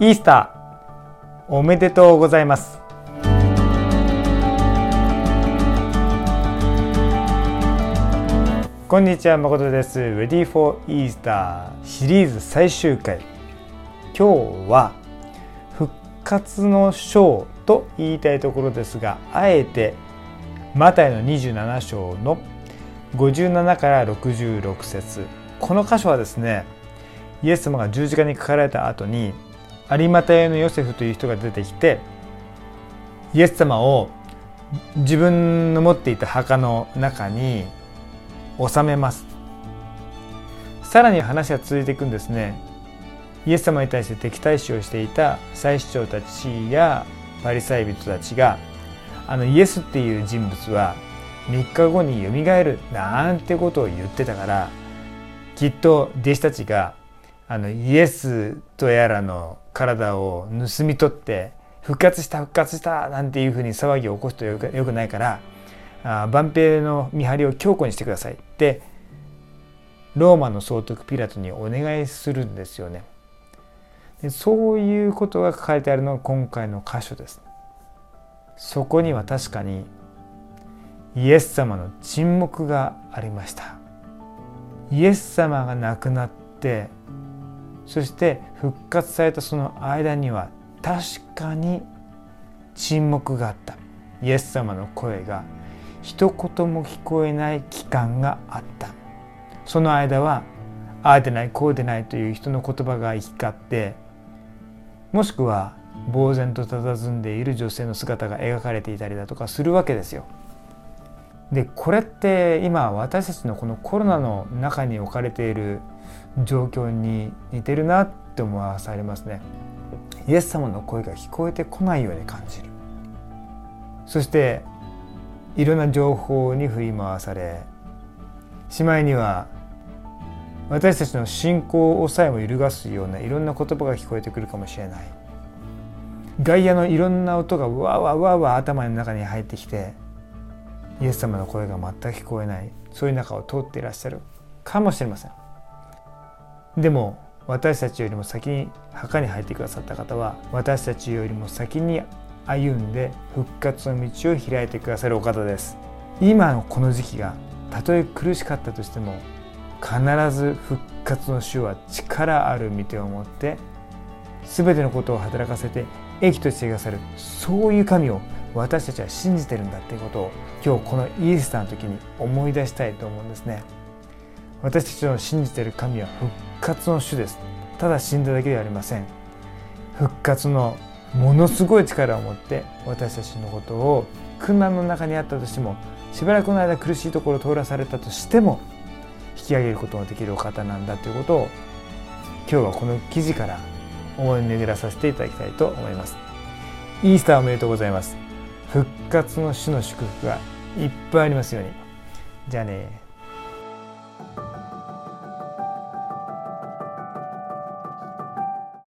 イースターおめでとうございます。こんにちは誠です。Ready for Easter シリーズ最終回。今日は復活の章と言いたいところですがあえてマタイの27章の57から66節。この箇所はですねイエス様が十字架にかかられた後に有馬隊のヨセフという人が出てきてイエス様を自分の持っていた墓の中に収めます。さらに話は続いていくんですね。イエス様に対して敵対視をしていた祭司長たちやパリサイ人たちがあのイエスっていう人物は3日後によみがえるなんてことを言ってたからきっと弟子たちがあのイエスとやらの体を盗み取って復活した復活したなんていうふうに騒ぎを起こすとよくよくないからあ万兵の見張りを強固にしてくださいってローマの総督ピラトにお願いするんですよね。でそういうことが書かれてあるのが今回の箇所です。そこには確かにイエス様の沈黙がありました。イエス様が亡くなってそして復活されたその間には確かに沈黙があったイエス様の声が一言も聞こえない期間があったその間はああでないこうでないという人の言葉が行き交ってもしくは呆然と佇んでいる女性の姿が描かれていたりだとかするわけですよ。でこれって今私たちのこのコロナの中に置かれている状況に似てるなって思わされますね。イエス様の声が聞こえてこないように感じる。そしていろんな情報に振り回されしまいには私たちの信仰をさえも揺るがすようないろんな言葉が聞こえてくるかもしれない外野のいろんな音がわわわわ頭の中に入ってきてイエス様の声が全く聞こえないそういう中を通っていらっしゃるかもしれません。でも私たちよりも先に墓に入ってくださった方は私たちよりも先に歩んで復活の道を開いてくださるお方です。今のこの時期がたとえ苦しかったとしても必ず復活の主は力ある御手を持って全てのことを働かせて益としてくださるそういう神を私たちは信じてるんだっていうことを今日このイースターの時に思い出したいと思うんですね。私たちの信じている神は復活の主です。ただ死んだだけではありません。復活のものすごい力を持って私たちのことを苦難の中にあったとしてもしばらくの間苦しいところを通らされたとしても引き上げることができるお方なんだということを今日はこの記事から思い巡らさせていただきたいと思います。イースターおめでとうございます。復活の主の祝福がいっぱいありますように。じゃあね。